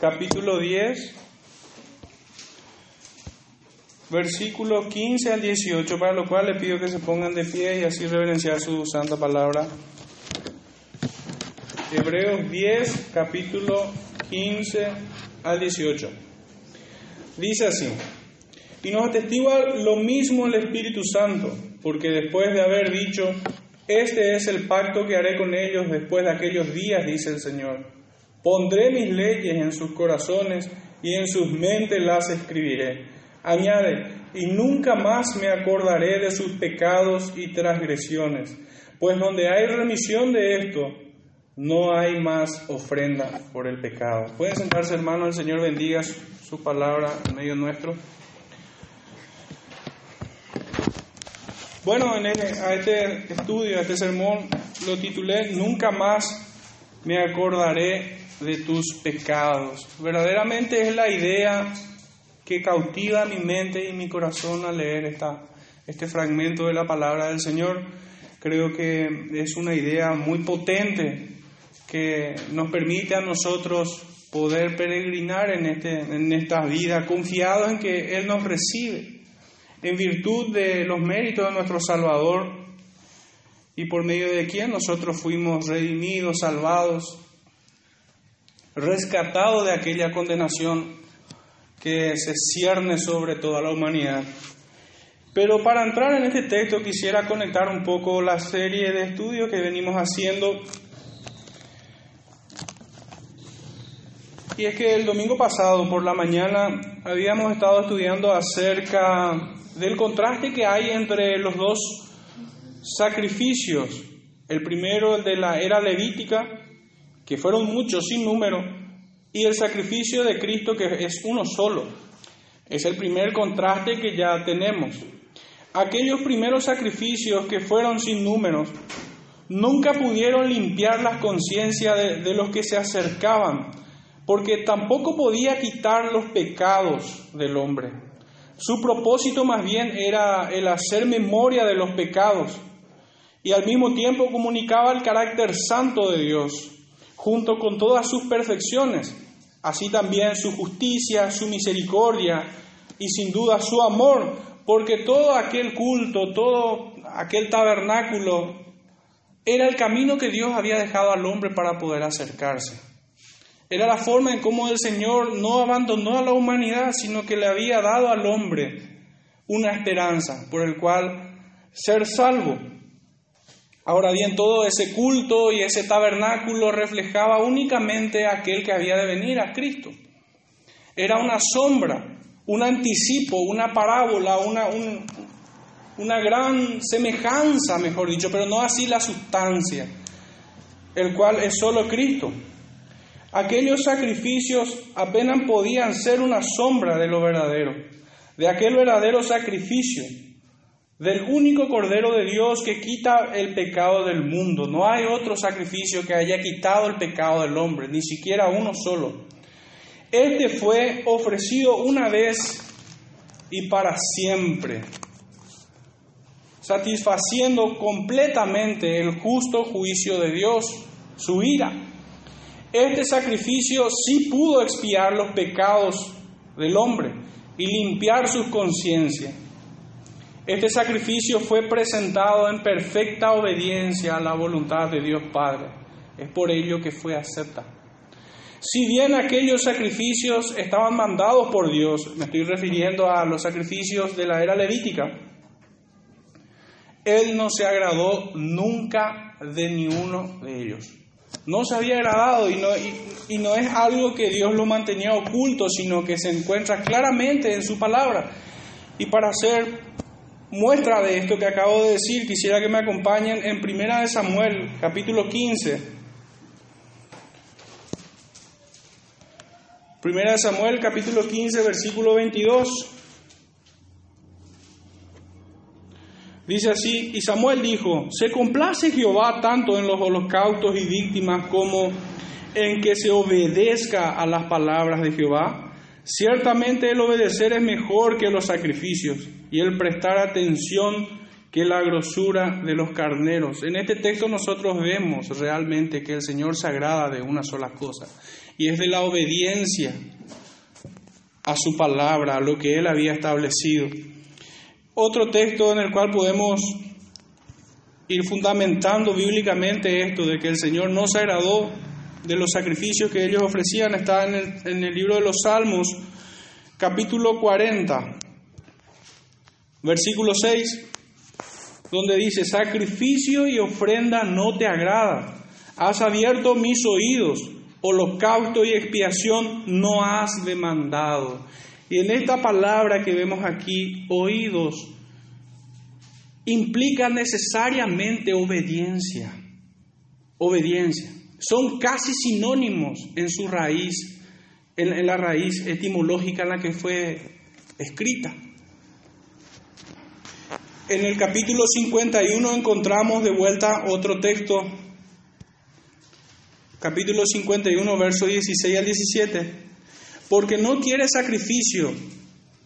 capítulo 10, versículos 15 al 18, para lo cual le pido que se pongan de pie y así reverenciar su santa palabra. Hebreos 10, capítulo 15 al 18. Dice así, y nos atestigua lo mismo el Espíritu Santo, porque después de haber dicho, este es el pacto que haré con ellos después de aquellos días, dice el Señor. Pondré mis leyes en sus corazones y en sus mentes las escribiré. Añade, y nunca más me acordaré de sus pecados y transgresiones, pues donde hay remisión de esto, no hay más ofrenda por el pecado. Pueden sentarse, hermano, el Señor bendiga su palabra en medio nuestro. Bueno, en a este estudio, a este sermón, lo titulé Nunca más me acordaré de tus pecados. Verdaderamente es la idea que cautiva mi mente y mi corazón al leer esta, este fragmento de la palabra del Señor. Creo que es una idea muy potente que nos permite a nosotros poder peregrinar en, este, en esta vida, confiados en que Él nos recibe, en virtud de los méritos de nuestro Salvador y por medio de quien nosotros fuimos redimidos, salvados, rescatados de aquella condenación que se cierne sobre toda la humanidad. Pero para entrar en este texto quisiera conectar un poco la serie de estudios que venimos haciendo Y es que el domingo pasado por la mañana habíamos estado estudiando acerca del contraste que hay entre los dos sacrificios. El primero, el de la era levítica, que fueron muchos sin número, y el sacrificio de Cristo, que es uno solo. Es el primer contraste que ya tenemos. Aquellos primeros sacrificios que fueron sin números nunca pudieron limpiar las conciencias de, de los que se acercaban porque tampoco podía quitar los pecados del hombre. Su propósito más bien era el hacer memoria de los pecados y al mismo tiempo comunicaba el carácter santo de Dios, junto con todas sus perfecciones, así también su justicia, su misericordia y sin duda su amor, porque todo aquel culto, todo aquel tabernáculo era el camino que Dios había dejado al hombre para poder acercarse. Era la forma en cómo el Señor no abandonó a la humanidad, sino que le había dado al hombre una esperanza por el cual ser salvo. Ahora bien, todo ese culto y ese tabernáculo reflejaba únicamente aquel que había de venir, a Cristo. Era una sombra, un anticipo, una parábola, una, una gran semejanza, mejor dicho, pero no así la sustancia, el cual es solo Cristo. Aquellos sacrificios apenas podían ser una sombra de lo verdadero, de aquel verdadero sacrificio, del único Cordero de Dios que quita el pecado del mundo. No hay otro sacrificio que haya quitado el pecado del hombre, ni siquiera uno solo. Este fue ofrecido una vez y para siempre, satisfaciendo completamente el justo juicio de Dios, su ira. Este sacrificio sí pudo expiar los pecados del hombre y limpiar sus conciencias. Este sacrificio fue presentado en perfecta obediencia a la voluntad de Dios Padre. Es por ello que fue aceptado. Si bien aquellos sacrificios estaban mandados por Dios, me estoy refiriendo a los sacrificios de la era levítica, Él no se agradó nunca de ni uno de ellos no se había agradado y no, y, no es algo que Dios lo mantenía oculto, sino que se encuentra claramente en su palabra. Y para hacer muestra de esto que acabo de decir, quisiera que me acompañen en Primera de Samuel, capítulo 15. Primera de Samuel, capítulo 15, versículo 22. Dice así, y Samuel dijo, ¿se complace Jehová tanto en los holocaustos y víctimas como en que se obedezca a las palabras de Jehová? Ciertamente el obedecer es mejor que los sacrificios y el prestar atención que la grosura de los carneros. En este texto nosotros vemos realmente que el Señor se agrada de una sola cosa, y es de la obediencia a su palabra, a lo que Él había establecido. Otro texto en el cual podemos ir fundamentando bíblicamente esto de que el Señor no se agradó de los sacrificios que ellos ofrecían está en el, libro de los Salmos, capítulo 40, versículo 6 donde dice, sacrificio y ofrenda no te agrada, has abierto mis oídos, holocausto y expiación no has demandado. Y en esta palabra que vemos aquí, oídos, implica necesariamente obediencia. Obediencia. Son casi sinónimos en su raíz, en, la raíz etimológica en la que fue escrita. En el capítulo 51 encontramos de vuelta otro texto, capítulo 51, versos 16 al 17, porque no quiere sacrificio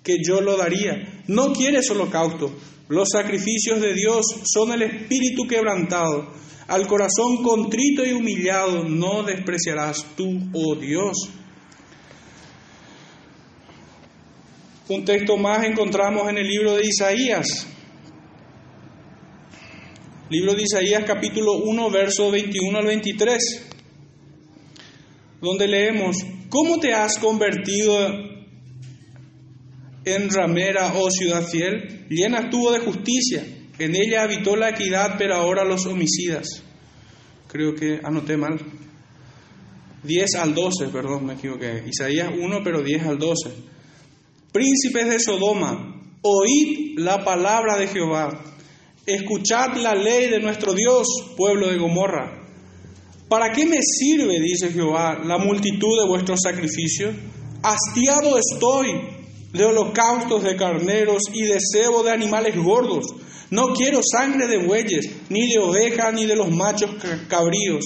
que yo lo daría, no quieres holocausto, los sacrificios de Dios son el espíritu quebrantado, al corazón contrito y humillado no despreciarás tú, oh Dios. Un texto más encontramos en el libro de Isaías, Libro de Isaías capítulo 1, verso 21 al 23, donde leemos, ¿cómo te has convertido en ramera, oh ciudad fiel? Llena estuvo de justicia, en ella habitó la equidad, pero ahora los homicidas. Creo que anoté mal. 10 al 12, perdón, me equivoqué. Isaías 1, pero 10 al 12. Príncipes de Sodoma, oíd la palabra de Jehová Escuchad la ley de nuestro Dios, pueblo de Gomorra. ¿Para qué me sirve, dice Jehová, la multitud de vuestros sacrificios? Hastiado estoy de holocaustos de carneros y de cebo de animales gordos. No quiero sangre de bueyes, ni de ovejas, ni de los machos cabríos.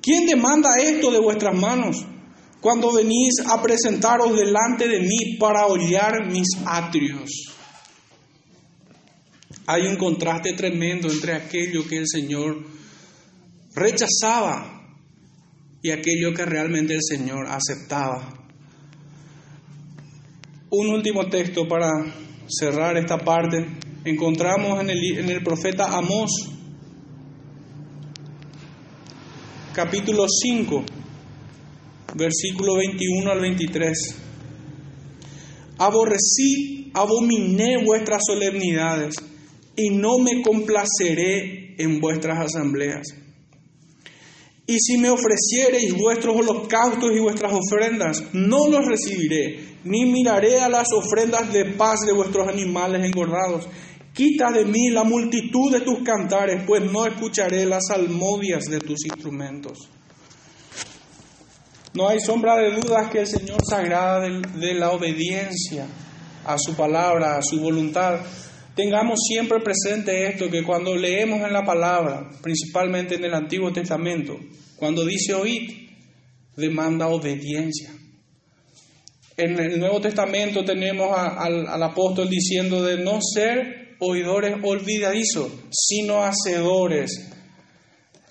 ¿Quién demanda esto de vuestras manos? Cuando venís a presentaros delante de mí para hollar mis atrios. Hay un contraste tremendo entre aquello que el Señor rechazaba y aquello que realmente el Señor aceptaba. Un último texto para cerrar esta parte. Encontramos en el, profeta Amós, capítulo 5, versículo 21 al 23. Aborrecí, abominé vuestras solemnidades y no me complaceré en vuestras asambleas. Y si me ofreciereis vuestros holocaustos y vuestras ofrendas, no los recibiré, ni miraré a las ofrendas de paz de vuestros animales engordados. Quita de mí la multitud de tus cantares, pues no escucharé las salmodias de tus instrumentos. No hay sombra de dudas que el Señor se agrada de la obediencia a su palabra, a su voluntad. Tengamos siempre presente esto, que cuando leemos en la palabra, principalmente en el Antiguo Testamento, cuando dice oíd, demanda obediencia. En el Nuevo Testamento tenemos al, al apóstol diciendo de no ser oidores olvidadizos, sino hacedores.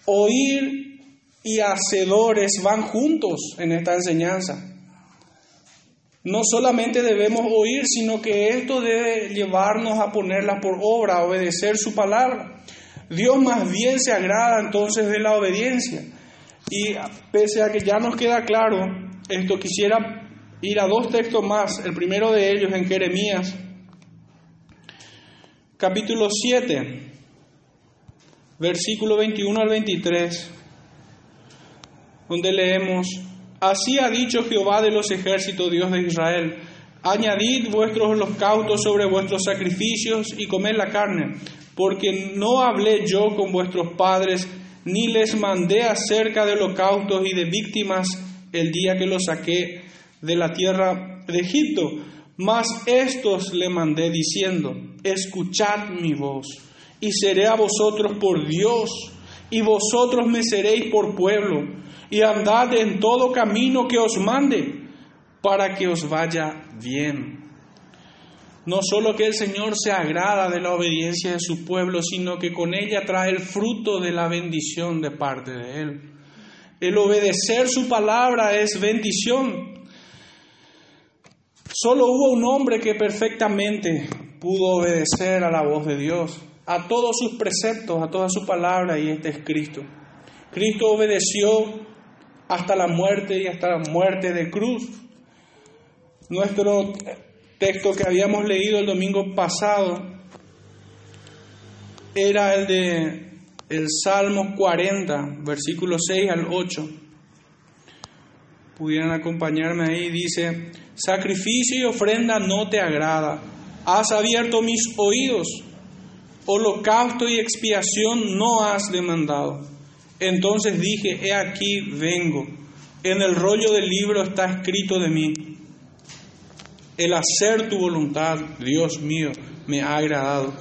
Oír y hacedores van juntos en esta enseñanza no solamente debemos oír, sino que esto debe llevarnos a ponerla por obra, a obedecer su palabra. Dios más bien se agrada entonces de la obediencia. Y pese a que ya nos queda claro, esto quisiera ir a dos textos más. El primero de ellos en Jeremías, capítulo 7, versículo 21 al 23, donde leemos, Así ha dicho Jehová de los ejércitos, Dios de Israel. Añadid vuestros holocaustos sobre vuestros sacrificios y comed la carne, porque no hablé yo con vuestros padres, ni les mandé acerca de holocaustos y de víctimas el día que los saqué de la tierra de Egipto. Mas estos le mandé diciendo, escuchad mi voz, y seré a vosotros por Dios, y vosotros me seréis por pueblo y andad en todo camino que os mande, para que os vaya bien. No solo que el Señor se agrada de la obediencia de su pueblo, sino que con ella trae el fruto de la bendición de parte de Él. El obedecer su palabra es bendición. Solo hubo un hombre que perfectamente pudo obedecer a la voz de Dios, a todos sus preceptos, a toda su palabra, y este es Cristo. Cristo obedeció hasta la muerte y hasta la muerte de cruz. Nuestro texto que habíamos leído el domingo pasado era el de el Salmo 40, versículos 6 al 8. Pudieran acompañarme ahí, dice, sacrificio y ofrenda no te agrada, has abierto mis oídos, holocausto y expiación no has demandado. Entonces dije, he aquí vengo, en el rollo del libro está escrito de mí, el hacer tu voluntad, Dios mío, me ha agradado,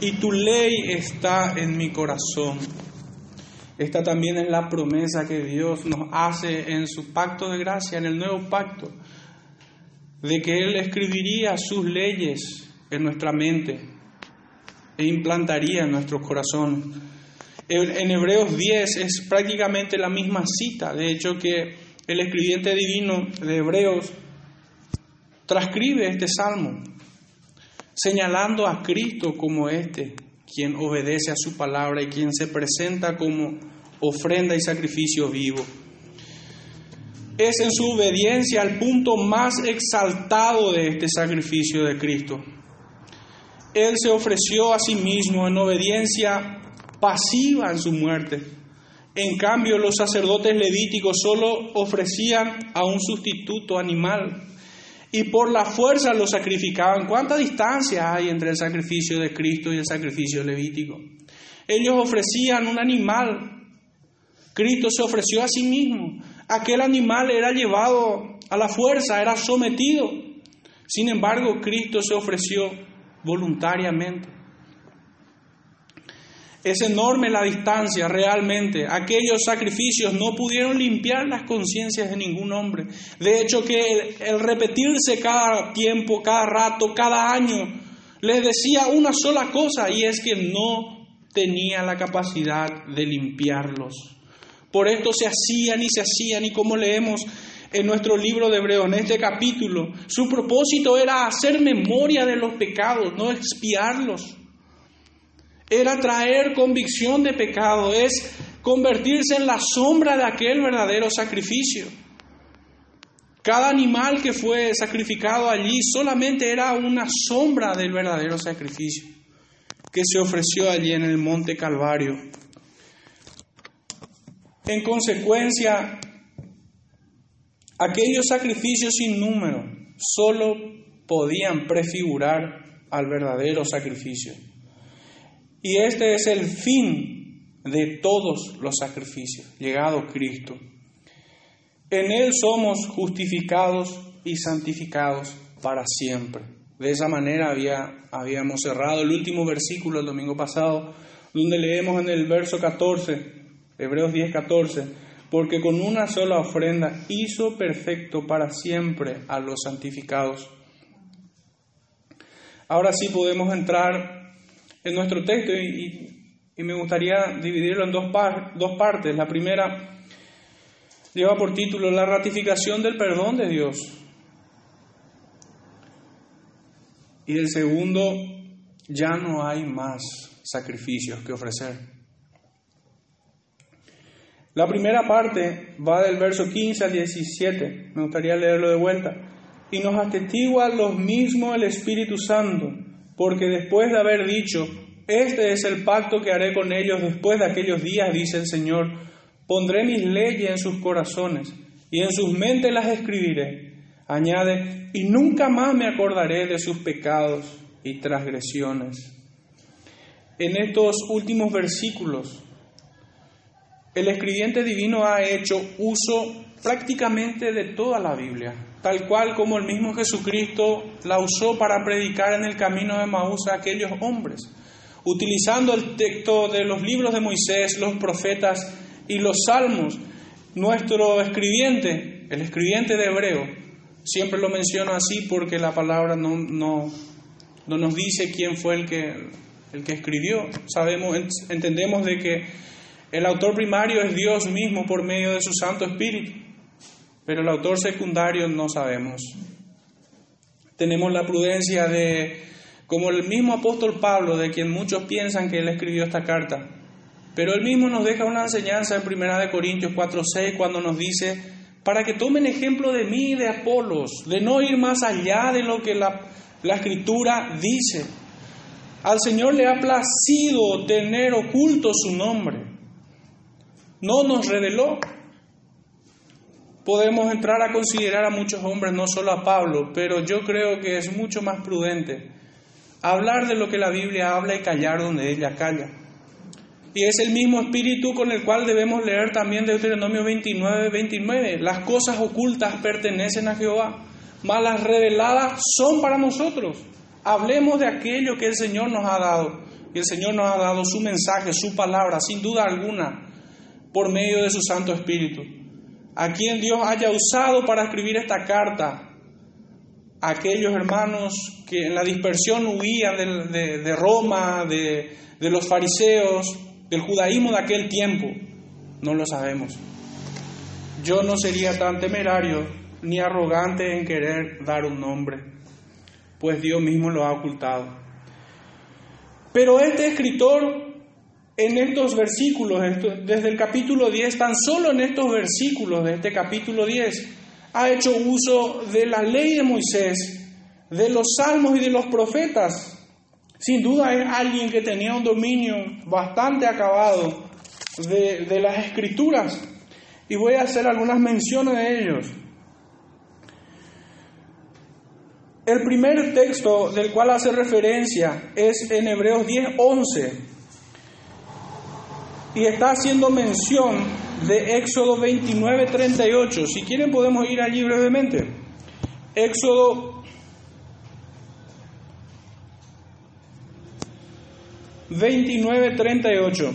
y tu ley está en mi corazón. Esta también es la promesa que Dios nos hace en su pacto de gracia, en el nuevo pacto, de que Él escribiría sus leyes en nuestra mente e implantaría en nuestro corazón. En Hebreos 10 es prácticamente la misma cita, de hecho que el escribiente divino de Hebreos transcribe este salmo, señalando a Cristo como este, quien obedece a su palabra y quien se presenta como ofrenda y sacrificio vivo. Es en su obediencia el punto más exaltado de este sacrificio de Cristo. Él se ofreció a sí mismo en obediencia pasiva en su muerte. En cambio, los sacerdotes levíticos solo ofrecían a un sustituto animal y por la fuerza lo sacrificaban. ¿Cuánta distancia hay entre el sacrificio de Cristo y el sacrificio levítico? Ellos ofrecían un animal. Cristo se ofreció a sí mismo. Aquel animal era llevado a la fuerza, era sometido. Sin embargo, Cristo se ofreció voluntariamente. Es enorme la distancia realmente. Aquellos sacrificios no pudieron limpiar las conciencias de ningún hombre. De hecho que el, repetirse cada tiempo, cada rato, cada año, les decía una sola cosa y es que no tenía la capacidad de limpiarlos. Por esto se hacían y se hacían y como leemos en nuestro libro de Hebreo, en este capítulo, su propósito era hacer memoria de los pecados, no expiarlos era traer convicción de pecado, es convertirse en la sombra de aquel verdadero sacrificio. Cada animal que fue sacrificado allí solamente era una sombra del verdadero sacrificio que se ofreció allí en el monte Calvario. En consecuencia, aquellos sacrificios sin número solo podían prefigurar al verdadero sacrificio. Y este es el fin de todos los sacrificios, llegado Cristo. En Él somos justificados y santificados para siempre. De esa manera había, habíamos cerrado el último versículo el domingo pasado, donde leemos en el verso 14, Hebreos 10, 14, porque con una sola ofrenda hizo perfecto para siempre a los santificados. Ahora sí podemos entrar en nuestro texto y, me gustaría dividirlo en dos, dos partes. La primera lleva por título La ratificación del perdón de Dios. Y el segundo, ya no hay más sacrificios que ofrecer. La primera parte va del verso 15 al 17. Me gustaría leerlo de vuelta. Y nos atestigua lo mismo el Espíritu Santo porque después de haber dicho, este es el pacto que haré con ellos después de aquellos días, dice el Señor, pondré mis leyes en sus corazones y en sus mentes las escribiré. Añade, y nunca más me acordaré de sus pecados y transgresiones. En estos últimos versículos, el escribiente divino ha hecho uso prácticamente de toda la Biblia tal cual como el mismo Jesucristo la usó para predicar en el camino de Maús a aquellos hombres, utilizando el texto de los libros de Moisés, los profetas y los salmos. Nuestro escribiente, el escribiente de Hebreo, siempre lo menciono así porque la palabra no, no, no nos dice quién fue el que, el que escribió. Sabemos, entendemos de que el autor primario es Dios mismo por medio de su Santo Espíritu, pero el autor secundario no sabemos. Tenemos la prudencia de, como el mismo apóstol Pablo, de quien muchos piensan que él escribió esta carta, pero él mismo nos deja una enseñanza en 1 Corintios 4:6 cuando nos dice, para que tomen ejemplo de mí y de Apolos, de no ir más allá de lo que la la escritura dice, al Señor le ha placido tener oculto su nombre. No nos reveló. Podemos entrar a considerar a muchos hombres, no solo a Pablo, pero yo creo que es mucho más prudente hablar de lo que la Biblia habla y callar donde ella calla. Y es el mismo espíritu con el cual debemos leer también Deuteronomio 29, 29. Las cosas ocultas pertenecen a Jehová mas las reveladas son para nosotros. Hablemos de aquello que el Señor nos ha dado. Y el Señor nos ha dado su mensaje, su palabra, sin duda alguna, por medio de su Santo Espíritu. A quien Dios haya usado para escribir esta carta, aquellos hermanos que en la dispersión huían de, Roma, de, de los fariseos, del judaísmo de aquel tiempo, no lo sabemos. Yo no sería tan temerario ni arrogante en querer dar un nombre, pues Dios mismo lo ha ocultado. Pero este escritor, en estos versículos, desde el capítulo 10, tan solo en estos versículos de este capítulo 10, ha hecho uso de la ley de Moisés, de los salmos y de los profetas. Sin duda es alguien que tenía un dominio bastante acabado de, de las escrituras. Y voy a hacer algunas menciones de ellos. El primer texto del cual hace referencia es en Hebreos 10:11 y está haciendo mención de Éxodo 29:38. Si quieren podemos ir allí brevemente. Éxodo 29:38.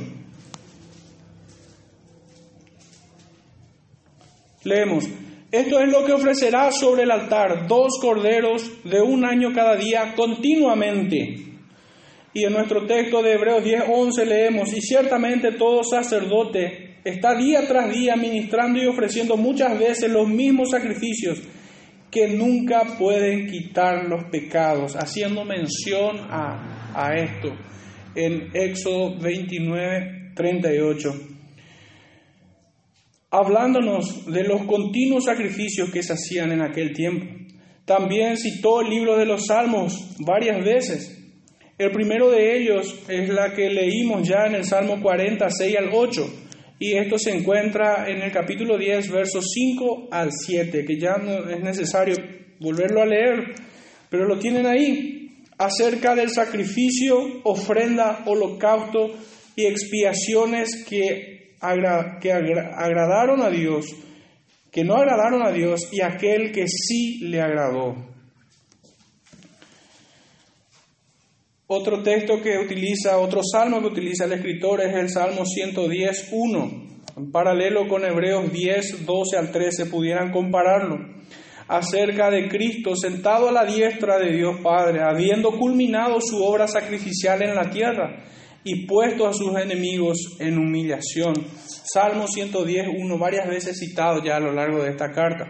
Leemos. Esto es lo que ofrecerá sobre el altar, dos corderos de un año cada día continuamente. Y en nuestro texto de Hebreos 10:11 leemos, y ciertamente todo sacerdote está día tras día ministrando y ofreciendo muchas veces los mismos sacrificios que nunca pueden quitar los pecados, haciendo mención a, a esto en Éxodo 29, 38 hablándonos de los continuos sacrificios que se hacían en aquel tiempo. También citó el libro de los Salmos varias veces. El primero de ellos es la que leímos ya en el Salmo 46 al 8, y esto se encuentra en el capítulo 10, versos 5 al 7, que ya no es necesario volverlo a leer, pero lo tienen ahí, acerca del sacrificio, ofrenda, holocausto y expiaciones que agradaron a Dios, que no agradaron a Dios y aquel que sí le agradó. Otro texto que utiliza, otro salmo que utiliza el escritor es el Salmo 110, 1. En paralelo con Hebreos 10, 12 al 13 pudieran compararlo. Acerca de Cristo sentado a la diestra de Dios Padre, habiendo culminado su obra sacrificial en la tierra y puesto a sus enemigos en humillación. Salmo 110, uno varias veces citado ya a lo largo de esta carta.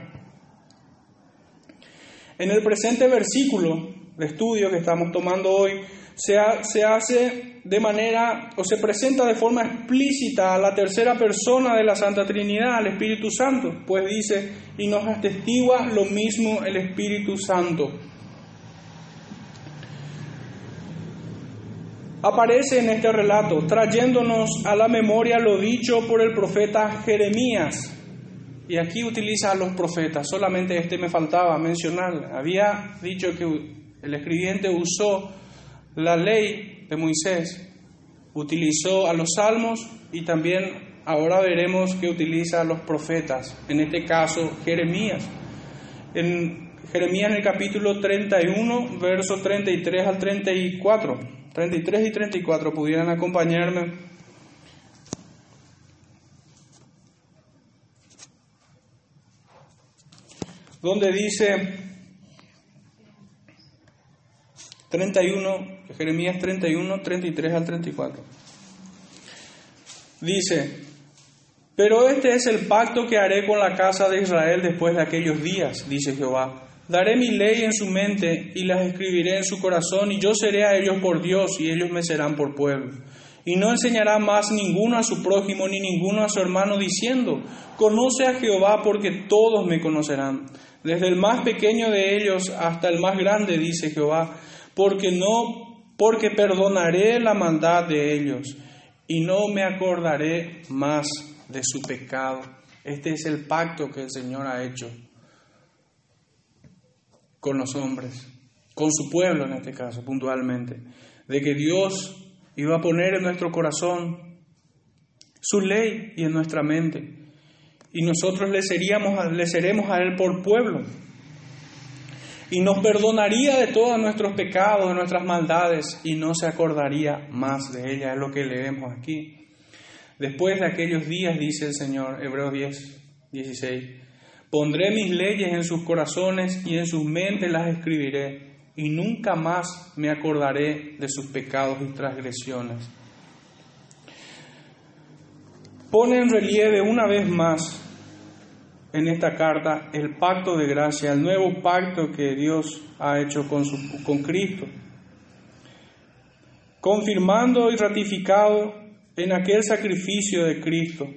En el presente versículo de estudio que estamos tomando hoy, se, se hace de manera, o se presenta de forma explícita a la tercera persona de la Santa Trinidad, al Espíritu Santo, pues dice, y nos atestigua lo mismo el Espíritu Santo. aparece en este relato, trayéndonos a la memoria lo dicho por el profeta Jeremías. Y aquí utiliza a los profetas, solamente este me faltaba mencionar. Había dicho que el escribiente usó la ley de Moisés, utilizó a los salmos y también ahora veremos que utiliza a los profetas, en este caso Jeremías. En Jeremías en el capítulo 31, versos 33 al 34. 33 y 34 pudieran acompañarme. Donde dice, 31, Jeremías 31, 33 al 34. Dice, pero este es el pacto que haré con la casa de Israel después de aquellos días, dice Jehová. Daré mi ley en su mente y las escribiré en su corazón, y yo seré a ellos por Dios, y ellos me serán por pueblo. Y no enseñará más ninguno a su prójimo ni ninguno a su hermano, diciendo, Conoce a Jehová porque todos me conocerán, desde el más pequeño de ellos hasta el más grande, dice Jehová, porque no, porque perdonaré la maldad de ellos, y no me acordaré más de su pecado. Este es el pacto que el Señor ha hecho con los hombres, con su pueblo en este caso, puntualmente, de que Dios iba a poner en nuestro corazón su ley y en nuestra mente, y nosotros le, seríamos, le seremos a Él por pueblo, y nos perdonaría de todos nuestros pecados, de nuestras maldades, y no se acordaría más de ella, es lo que leemos aquí. Después de aquellos días, dice el Señor, Hebreos 10, 16, Pondré mis leyes en sus corazones y en sus mentes las escribiré, y nunca más me acordaré de sus pecados y transgresiones. Pone en relieve una vez más en esta carta el pacto de gracia, el nuevo pacto que Dios ha hecho con, su, con Cristo, confirmando y ratificado en aquel sacrificio de Cristo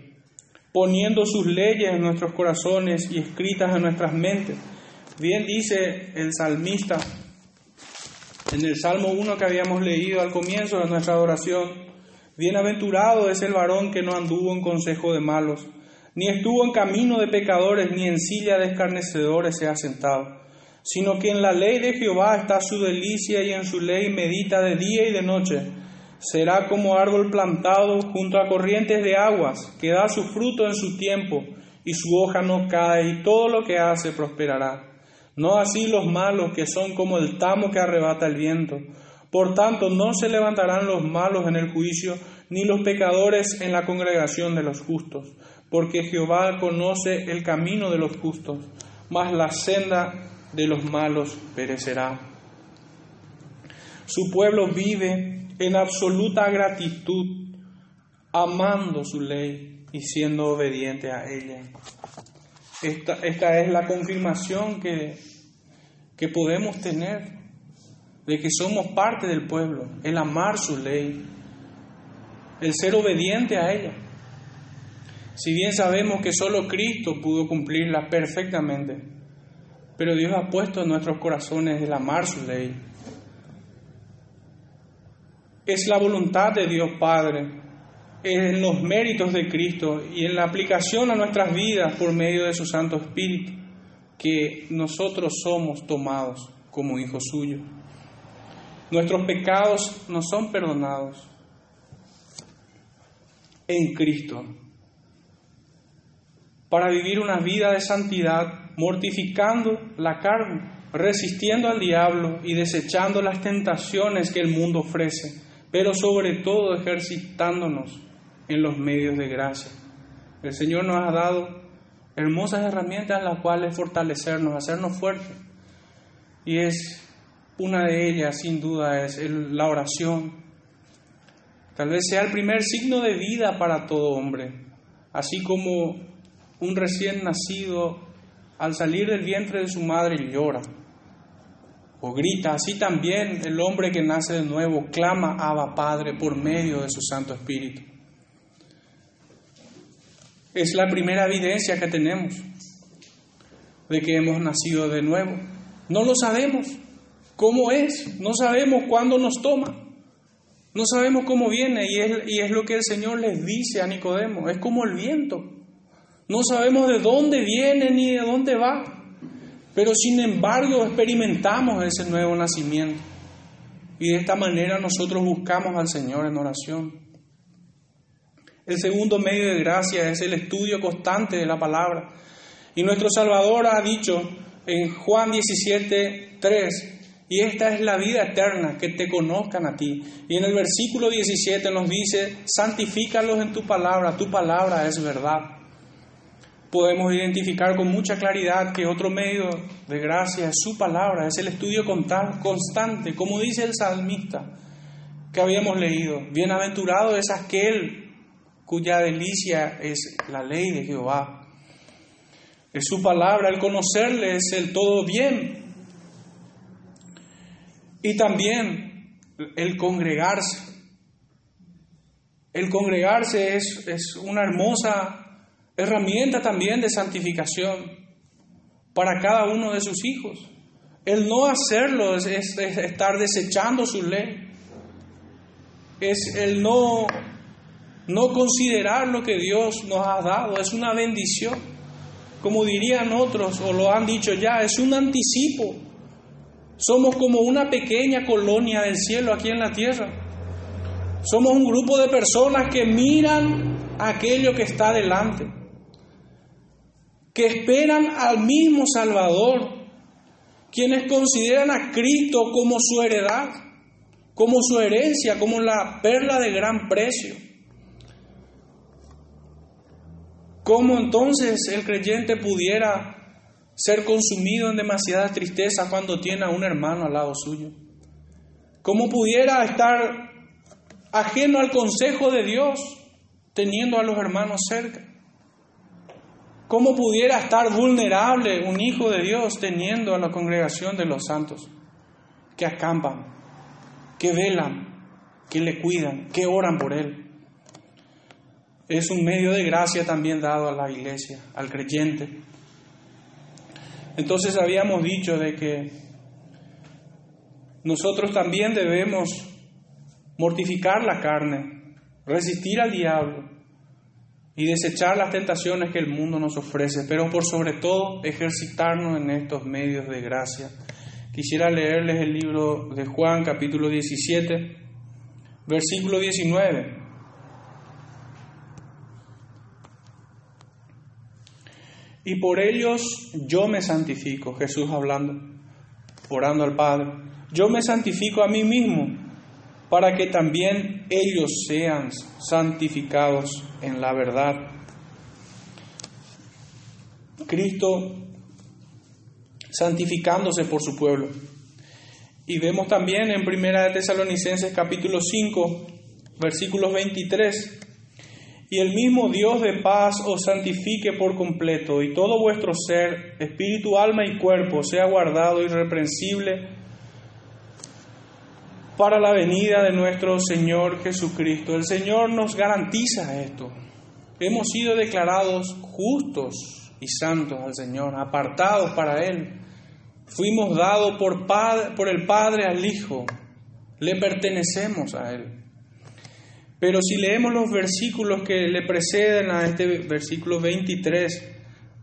poniendo sus leyes en nuestros corazones y escritas en nuestras mentes. Bien dice el salmista en el Salmo 1 que habíamos leído al comienzo de nuestra adoración, bienaventurado es el varón que no anduvo en consejo de malos, ni estuvo en camino de pecadores, ni en silla de escarnecedores se ha sentado, sino que en la ley de Jehová está su delicia y en su ley medita de día y de noche será como árbol plantado junto a corrientes de aguas, que da su fruto en su tiempo, y su hoja no cae, y todo lo que hace prosperará. No así los malos, que son como el tamo que arrebata el viento. Por tanto, no se levantarán los malos en el juicio, ni los pecadores en la congregación de los justos, porque Jehová conoce el camino de los justos, mas la senda de los malos perecerá. Su pueblo vive en absoluta gratitud, amando su ley y siendo obediente a ella. Esta, esta es la confirmación que, que podemos tener de que somos parte del pueblo, el amar su ley, el ser obediente a ella. Si bien sabemos que solo Cristo pudo cumplirla perfectamente, pero Dios ha puesto en nuestros corazones el amar su ley es la voluntad de Dios Padre, en los méritos de Cristo y en la aplicación a nuestras vidas por medio de su Santo Espíritu, que nosotros somos tomados como hijos suyos. Nuestros pecados nos son perdonados en Cristo para vivir una vida de santidad, mortificando la carne, resistiendo al diablo y desechando las tentaciones que el mundo ofrece pero sobre todo ejercitándonos en los medios de gracia. El Señor nos ha dado hermosas herramientas en las cuales fortalecernos, hacernos fuertes. Y es una de ellas, sin duda, es la oración. Tal vez sea el primer signo de vida para todo hombre, así como un recién nacido al salir del vientre de su madre llora o grita. Así también el hombre que nace de nuevo clama Abba Padre por medio de su Santo Espíritu. Es la primera evidencia que tenemos de que hemos nacido de nuevo. No lo sabemos cómo es, no sabemos cuándo nos toma, no sabemos cómo viene y es, y es lo que el Señor les dice a Nicodemo, es como el viento. No sabemos de dónde viene ni de dónde va. Pero sin embargo experimentamos ese nuevo nacimiento. Y de esta manera nosotros buscamos al Señor en oración. El segundo medio de gracia es el estudio constante de la palabra. Y nuestro Salvador ha dicho en Juan 17, 3, y esta es la vida eterna, que te conozcan a ti. Y en el versículo 17 nos dice, santifícalos en tu palabra, tu palabra es verdad. Podemos identificar con mucha claridad que otro medio de gracia es su palabra, es el estudio constante, como dice el salmista que habíamos leído. Bienaventurado es aquel cuya delicia es la ley de Jehová. Es su palabra, el conocerle es el todo bien. Y también el congregarse. El congregarse es, es una hermosa herramienta también de santificación para cada uno de sus hijos. El no hacerlo es, estar desechando su ley. Es el no, no considerar lo que Dios nos ha dado. Es una bendición. Como dirían otros, o lo han dicho ya, es un anticipo. Somos como una pequeña colonia del cielo aquí en la tierra. Somos un grupo de personas que miran aquello que está delante que esperan al mismo Salvador, quienes consideran a Cristo como su heredad, como su herencia, como la perla de gran precio. ¿Cómo entonces el creyente pudiera ser consumido en demasiada tristeza cuando tiene a un hermano al lado suyo? ¿Cómo pudiera estar ajeno al consejo de Dios teniendo a los hermanos cerca? ¿Cómo pudiera estar vulnerable un hijo de Dios teniendo a la congregación de los santos que acampan, que velan, que le cuidan, que oran por él? Es un medio de gracia también dado a la iglesia, al creyente. Entonces habíamos dicho de que nosotros también debemos mortificar la carne, resistir al diablo, y desechar las tentaciones que el mundo nos ofrece, pero por sobre todo ejercitarnos en estos medios de gracia. Quisiera leerles el libro de Juan capítulo 17, versículo 19. Y por ellos yo me santifico, Jesús hablando, orando al Padre. Yo me santifico a mí mismo para que también ellos sean santificados en la verdad. Cristo santificándose por su pueblo. Y vemos también en Primera de Tesalonicenses capítulo 5, versículos 23, y el mismo Dios de paz os santifique por completo, y todo vuestro ser, espíritu, alma y cuerpo, sea guardado irreprensible para la venida de nuestro Señor Jesucristo. El Señor nos garantiza esto. Hemos sido declarados justos y santos al Señor, apartados para Él. Fuimos dados por, el Padre al Hijo. Le pertenecemos a Él. Pero si leemos los versículos que le preceden a este versículo 23,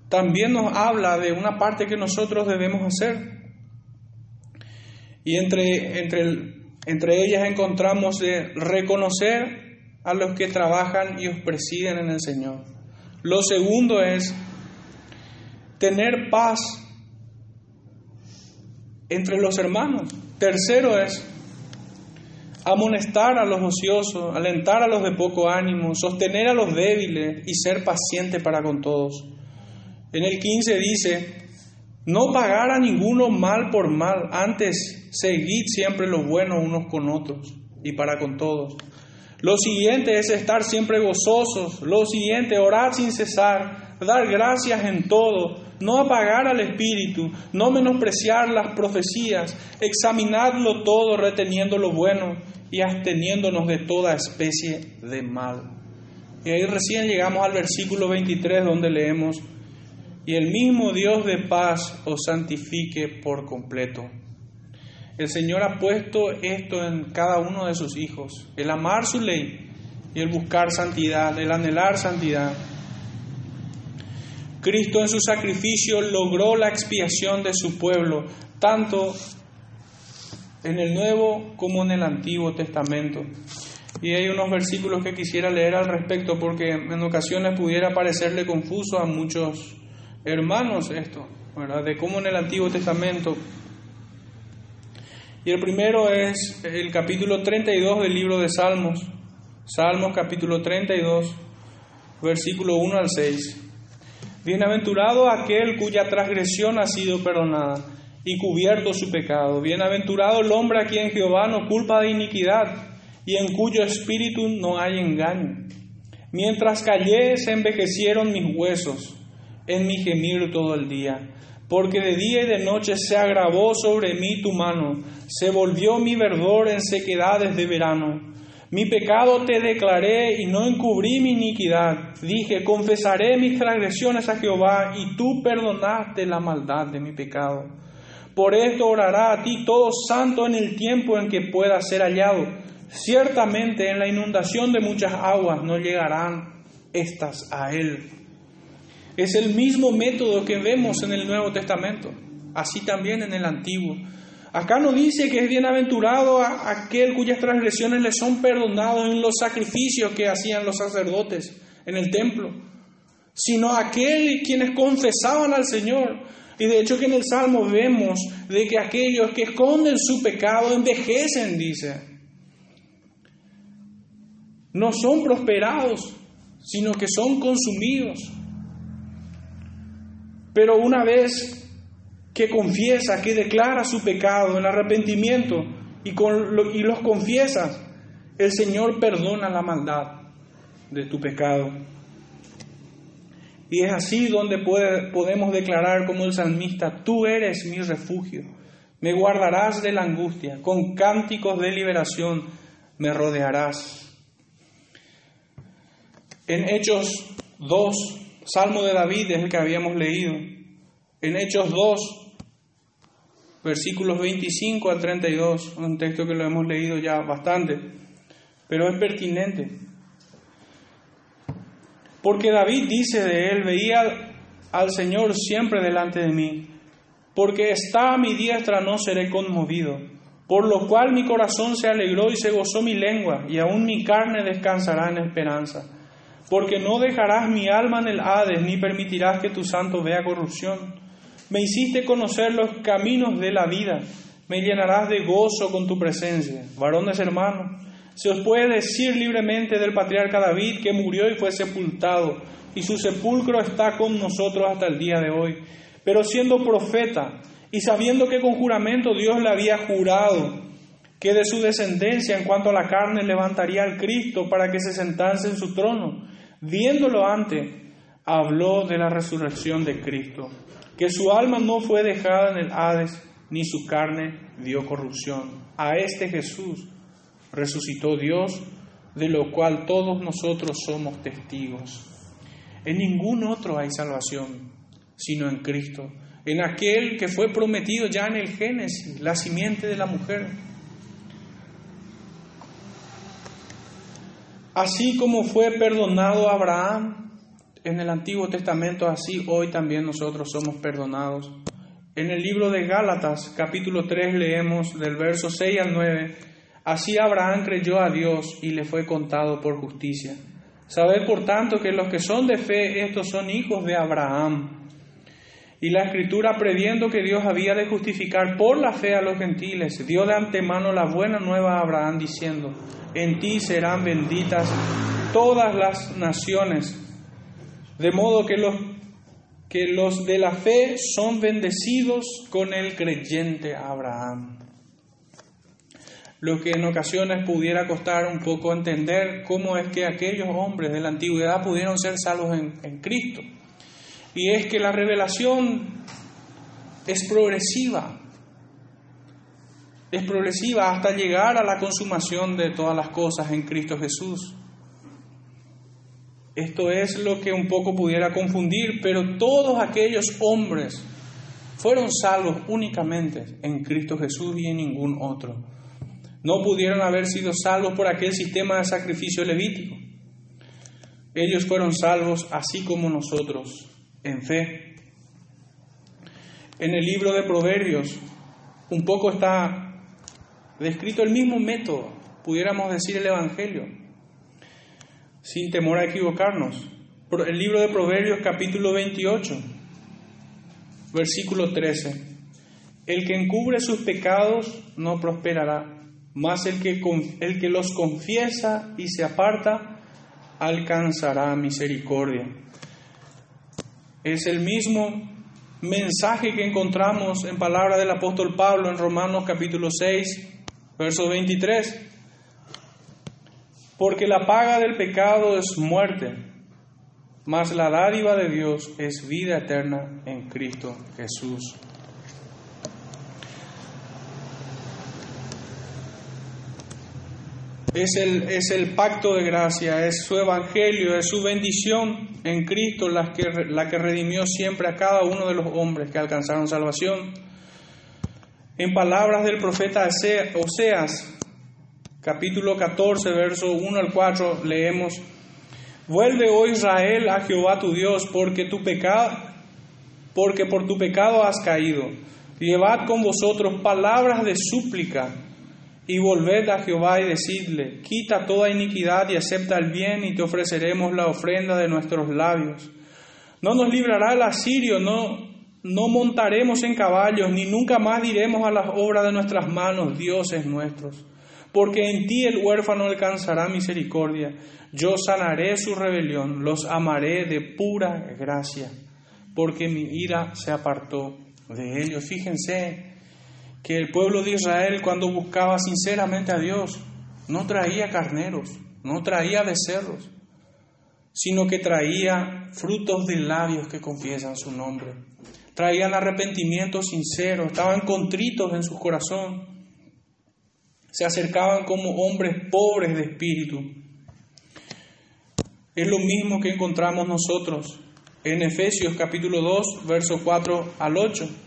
también nos habla de una parte que nosotros debemos hacer. Y entre, entre entre ellas encontramos de reconocer a los que trabajan y os presiden en el Señor. Lo segundo es tener paz entre los hermanos. Tercero es amonestar a los ociosos, alentar a los de poco ánimo, sostener a los débiles y ser paciente para con todos. En el 15 dice, no pagar a ninguno mal por mal, antes seguid siempre lo bueno unos con otros y para con todos. Lo siguiente es estar siempre gozosos. Lo siguiente, orar sin cesar, dar gracias en todo, no apagar al espíritu, no menospreciar las profecías, examinarlo todo reteniendo lo bueno y absteniéndonos de toda especie de mal. Y ahí recién llegamos al versículo 23 donde leemos, y el mismo Dios de paz os santifique por completo. El Señor ha puesto esto en cada uno de sus hijos, el amar su ley y el buscar santidad, el anhelar santidad. Cristo en su sacrificio logró la expiación de su pueblo, tanto en el Nuevo como en el Antiguo Testamento. Y hay unos versículos que quisiera leer al respecto porque en ocasiones pudiera parecerle confuso a muchos hermanos esto, ¿verdad? De cómo en el Antiguo Testamento. Y el primero es el capítulo 32 del libro de Salmos. Salmos capítulo 32, versículo 1 al 6. Bienaventurado aquel cuya transgresión ha sido perdonada y cubierto su pecado. Bienaventurado el hombre a quien Jehová no culpa de iniquidad y en cuyo espíritu no hay engaño. Mientras callé se envejecieron mis huesos en mi gemir todo el día, porque de día y de noche se agravó sobre mí tu mano, se volvió mi verdor en sequedades de verano. Mi pecado te declaré y no encubrí mi iniquidad. Dije, confesaré mis transgresiones a Jehová y tú perdonaste la maldad de mi pecado. Por esto orará a ti todo santo en el tiempo en que pueda ser hallado. Ciertamente en la inundación de muchas aguas no llegarán estas a él. Es el mismo método que vemos en el Nuevo Testamento, así también en el Antiguo. Acá no dice que es bienaventurado aquel cuyas transgresiones le son perdonados en los sacrificios que hacían los sacerdotes en el templo, sino aquel quienes confesaban al Señor. Y de hecho que en el Salmo vemos de que aquellos que esconden su pecado envejecen, dice. No son prosperados, sino que son consumidos. Pero una vez que confiesa, que declara su pecado en arrepentimiento y, los confiesas, el Señor perdona la maldad de tu pecado. Y es así donde podemos declarar como el salmista, tú eres mi refugio, me guardarás de la angustia, con cánticos de liberación me rodearás. En Hechos 2, Salmo de David es el que habíamos leído. En Hechos 2, versículos 25 al 32, un texto que lo hemos leído ya bastante, pero es pertinente. Porque David dice de él, veía al Señor siempre delante de mí, porque está a mi diestra no seré conmovido, por lo cual mi corazón se alegró y se gozó mi lengua, y aún mi carne descansará en esperanza, porque no dejarás mi alma en el Hades, ni permitirás que tu santo vea corrupción. Me hiciste conocer los caminos de la vida. Me llenarás de gozo con tu presencia. Varones hermanos, se os puede decir libremente del patriarca David que murió y fue sepultado, y su sepulcro está con nosotros hasta el día de hoy. Pero siendo profeta y sabiendo que con juramento Dios le había jurado que de su descendencia en cuanto a la carne levantaría al Cristo para que se sentase en su trono, viéndolo antes, habló de la resurrección de Cristo que su alma no fue dejada en el Hades, ni su carne dio corrupción. A este Jesús resucitó Dios, de lo cual todos nosotros somos testigos. En ningún otro hay salvación, sino en Cristo, en aquel que fue prometido ya en el Génesis, la simiente de la mujer. Así como fue perdonado Abraham en el Antiguo Testamento, así hoy también nosotros somos perdonados. En el libro de Gálatas, capítulo 3, leemos del verso 6 al 9, así Abraham creyó a Dios y le fue contado por justicia. Sabed por tanto que los que son de fe, estos son hijos de Abraham. Y la escritura, previendo que Dios había de justificar por la fe a los gentiles, dio de antemano la buena nueva a Abraham, diciendo, en ti serán benditas todas las naciones de modo que los, que los de la fe son bendecidos con el creyente Abraham. Lo que en ocasiones pudiera costar un poco entender cómo es que aquellos hombres de la antigüedad pudieron ser salvos en, en Cristo. Y es que la revelación es progresiva, es progresiva hasta llegar a la consumación de todas las cosas en Cristo Jesús. Esto es lo que un poco pudiera confundir, pero todos aquellos hombres fueron salvos únicamente en Cristo Jesús y en ningún otro. No pudieron haber sido salvos por aquel sistema de sacrificio levítico. Ellos fueron salvos así como nosotros, en fe. En el libro de Proverbios un poco está descrito el mismo método, pudiéramos decir el Evangelio sin temor a equivocarnos. El libro de Proverbios capítulo 28, versículo 13. El que encubre sus pecados no prosperará, mas el que, el que los confiesa y se aparta alcanzará misericordia. Es el mismo mensaje que encontramos en palabras del apóstol Pablo en Romanos capítulo 6, verso 23. Porque la paga del pecado es muerte, mas la dádiva de Dios es vida eterna en Cristo Jesús. Es el, es el pacto de gracia, es su evangelio, es su bendición en Cristo la que, la que redimió siempre a cada uno de los hombres que alcanzaron salvación. En palabras del profeta Oseas, capítulo 14, verso 1 al 4, leemos, Vuelve, oh Israel, a Jehová tu Dios, porque tu pecado, porque por tu pecado has caído. Llevad con vosotros palabras de súplica y volved a Jehová y decidle, quita toda iniquidad y acepta el bien y te ofreceremos la ofrenda de nuestros labios. No nos librará el asirio, no, no montaremos en caballos, ni nunca más diremos a las obras de nuestras manos, dioses nuestros. Porque en ti el huérfano alcanzará misericordia. Yo sanaré su rebelión, los amaré de pura gracia, porque mi ira se apartó de ellos. Fíjense, que el pueblo de Israel cuando buscaba sinceramente a Dios no traía carneros, no traía becerros, sino que traía frutos de labios que confiesan su nombre. Traían arrepentimiento sincero, estaban contritos en su corazón, se acercaban como hombres pobres de espíritu. Es lo mismo que encontramos nosotros en Efesios capítulo 2, versos 4 al 8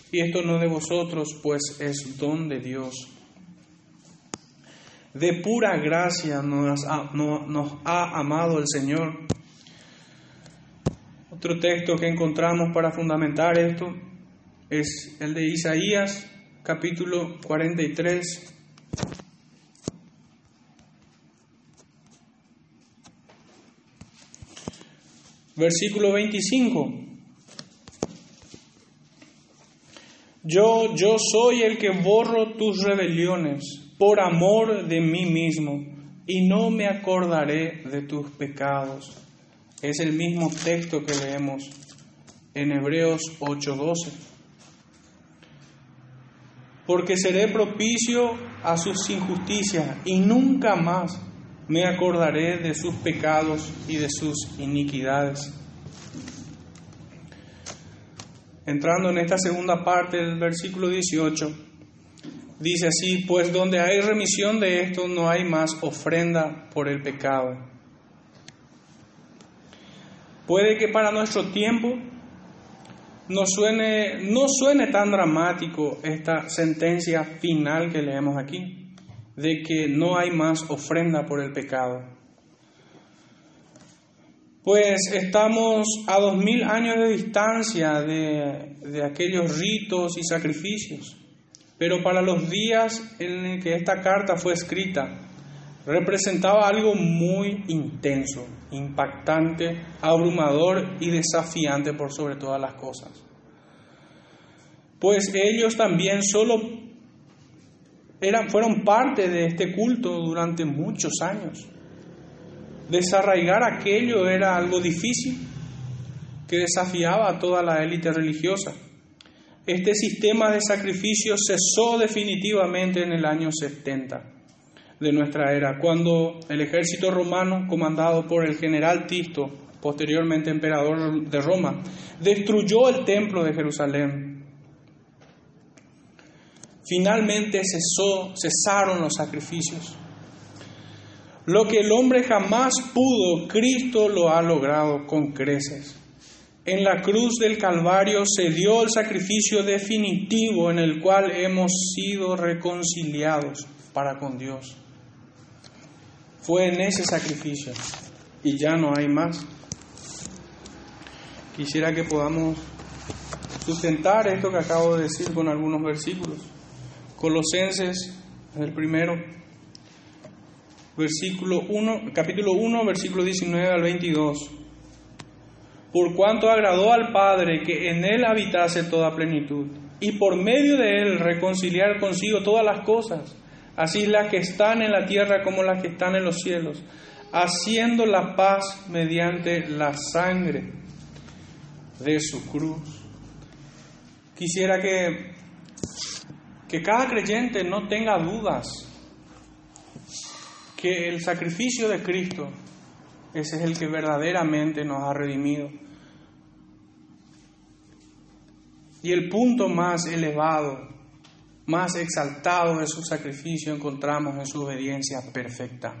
y esto no de vosotros, pues es don de Dios. De pura gracia nos ha, nos ha amado el Señor. Otro texto que encontramos para fundamentar esto es el de Isaías, capítulo 43. Versículo 25. Yo, yo soy el que borro tus rebeliones por amor de mí mismo y no me acordaré de tus pecados. Es el mismo texto que leemos en Hebreos 8:12. Porque seré propicio a sus injusticias y nunca más me acordaré de sus pecados y de sus iniquidades. Entrando en esta segunda parte del versículo 18, dice así, pues donde hay remisión de esto no hay más ofrenda por el pecado. Puede que para nuestro tiempo no suene, no suene tan dramático esta sentencia final que leemos aquí, de que no hay más ofrenda por el pecado. Pues estamos a dos mil años de distancia de, de, aquellos ritos y sacrificios, pero para los días en que esta carta fue escrita, representaba algo muy intenso, impactante, abrumador y desafiante por sobre todas las cosas. Pues ellos también solo eran, fueron parte de este culto durante muchos años. Desarraigar aquello era algo difícil que desafiaba a toda la élite religiosa. Este sistema de sacrificio cesó definitivamente en el año 70 de nuestra era, cuando el ejército romano, comandado por el general Tisto, posteriormente emperador de Roma, destruyó el templo de Jerusalén. Finalmente cesaron los sacrificios. Lo que el hombre jamás pudo, Cristo lo ha logrado con creces. En la cruz del Calvario se dio el sacrificio definitivo en el cual hemos sido reconciliados para con Dios. Fue en ese sacrificio y ya no hay más. quisiera que podamos sustentar esto que acabo de decir con algunos versículos. Colosenses, el primero, versículo 1, capítulo 1, versículo 19 al 22. Por cuanto agradó al Padre que en él habitase toda plenitud, y por medio de él reconciliar consigo todas las cosas, así las que están en la tierra como las que están en los cielos, haciendo la paz mediante la sangre de su cruz. Quisiera que, que cada creyente no tenga dudas que el sacrificio de Cristo, ese es el que verdaderamente nos ha redimido. Y el punto más elevado, más exaltado de su sacrificio encontramos en su obediencia perfecta,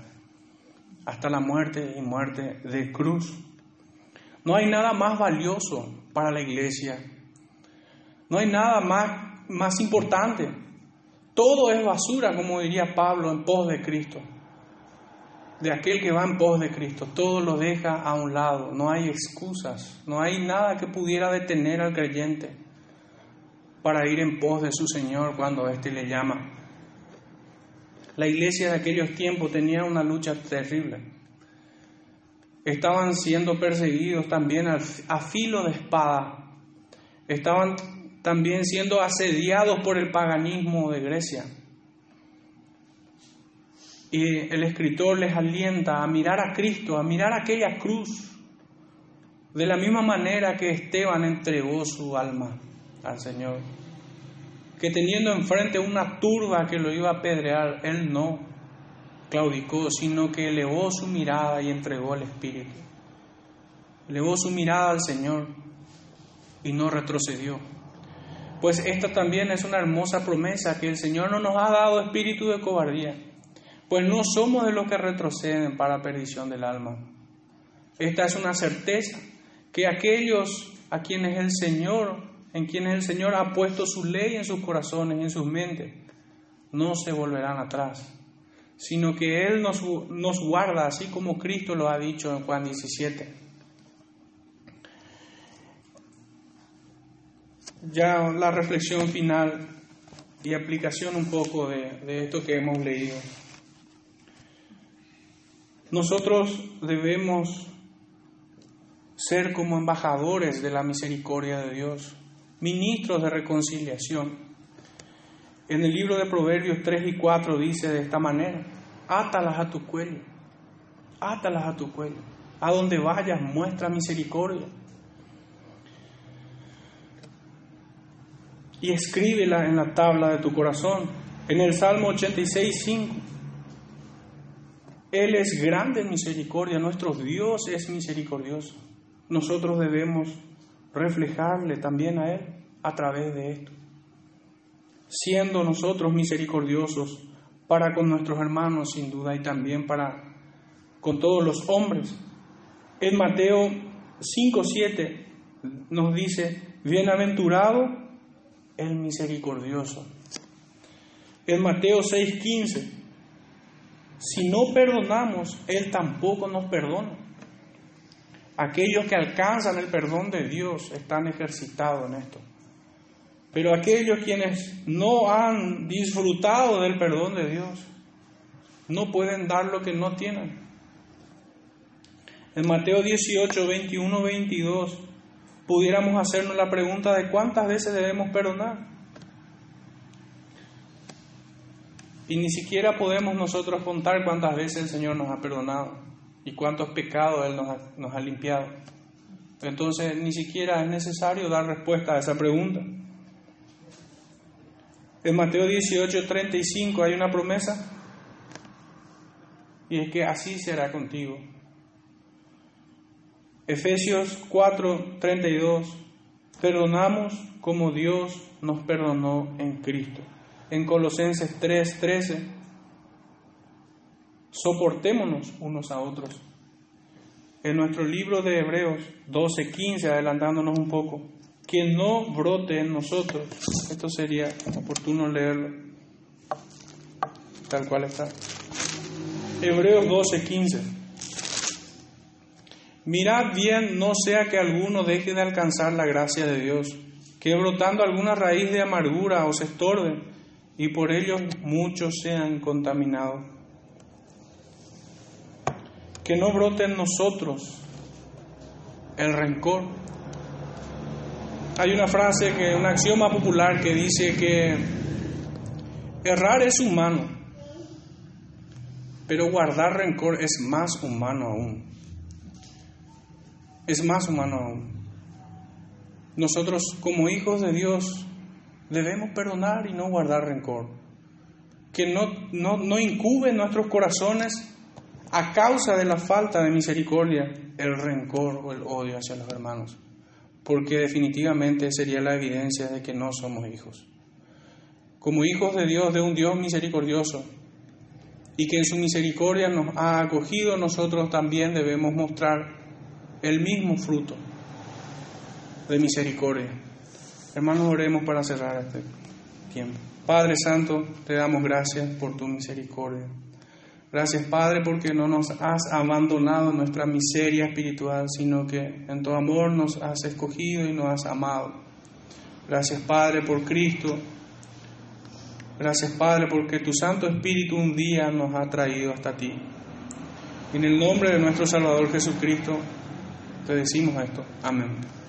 hasta la muerte y muerte de cruz. No hay nada más valioso para la iglesia. No hay nada más, más importante. Todo es basura, como diría Pablo, en pos de Cristo. De aquel que va en pos de Cristo. Todo lo deja a un lado. No hay excusas. No hay nada que pudiera detener al creyente para ir en pos de su Señor cuando éste le llama. La iglesia de aquellos tiempos tenía una lucha terrible estaban siendo perseguidos también a filo de espada, estaban también siendo asediados por el paganismo de Grecia. Y el escritor les alienta a mirar a Cristo, a mirar aquella cruz, de la misma manera que Esteban entregó su alma al Señor. Que teniendo enfrente una turba que lo iba a apedrear, él no, claudicó, sino que elevó su mirada y entregó el Espíritu. Elevó su mirada al Señor y no retrocedió. Pues esta también es una hermosa promesa que el Señor no nos ha dado espíritu de cobardía, pues no somos de los que retroceden para perdición del alma. Esta es una certeza que aquellos a quienes el Señor, en quienes el Señor ha puesto su ley en sus corazones en sus mentes, no se volverán atrás sino que Él nos, nos guarda, así como Cristo lo ha dicho en Juan 17. Ya la reflexión final y aplicación un poco de esto que hemos leído. Nosotros debemos ser como embajadores de la misericordia de Dios, ministros de reconciliación en el libro de Proverbios 3 y 4 dice de esta manera, átalas a tu cuello, átalas a tu cuello, a donde vayas muestra misericordia. Y escríbela en la tabla de tu corazón. En el Salmo 86, 5. Él es grande en misericordia, nuestro Dios es misericordioso. Nosotros debemos reflejarle también a Él a través de esto siendo nosotros misericordiosos para con nuestros hermanos sin duda y también para con todos los hombres. En Mateo 5.7 nos dice, bienaventurado el misericordioso. En Mateo 6.15, si no perdonamos, Él tampoco nos perdona. Aquellos que alcanzan el perdón de Dios están ejercitados en esto. Pero aquellos quienes no han disfrutado del perdón de Dios, no pueden dar lo que no tienen. En Mateo 18, 21, 22, pudiéramos hacernos la pregunta de cuántas veces debemos perdonar. Y ni siquiera podemos nosotros contar cuántas veces el Señor nos ha perdonado y cuántos pecados Él nos ha, nos ha limpiado. Entonces ni siquiera es necesario dar respuesta a esa pregunta. En Mateo 18, 35 hay una promesa y es que así será contigo. Efesios 4, 32, perdonamos como Dios nos perdonó en Cristo. En Colosenses 3, 13, soportémonos unos a otros. En nuestro libro de Hebreos 12, 15, adelantándonos un poco, que no brote en nosotros. Esto sería oportuno leerlo tal cual está. Hebreos 12, 15. Mirad bien, no sea que alguno deje de alcanzar la gracia de Dios, que brotando alguna raíz de amargura os estorbe, y por ello muchos sean contaminados. Que no brote en nosotros el rencor. Hay una frase, que, un axioma popular que dice que errar es humano, pero guardar rencor es más humano aún. Es más humano aún. Nosotros como hijos de Dios debemos perdonar y no guardar rencor. Que no, no, no incube en nuestros corazones a causa de la falta de misericordia el rencor o el odio hacia los hermanos. Porque definitivamente sería la evidencia de que no somos hijos. Como hijos de Dios, de un Dios misericordioso, y que en su misericordia nos ha acogido, nosotros también debemos mostrar el mismo fruto de misericordia. Hermanos, oremos para cerrar este tiempo. Padre Santo, te damos gracias por tu misericordia. Gracias Padre porque no nos has abandonado nuestra miseria espiritual, sino que en tu amor nos has escogido y nos has amado. Gracias Padre por Cristo. Gracias Padre porque tu Santo Espíritu un día nos ha traído hasta ti. En el nombre de nuestro Salvador Jesucristo te decimos esto. Amén.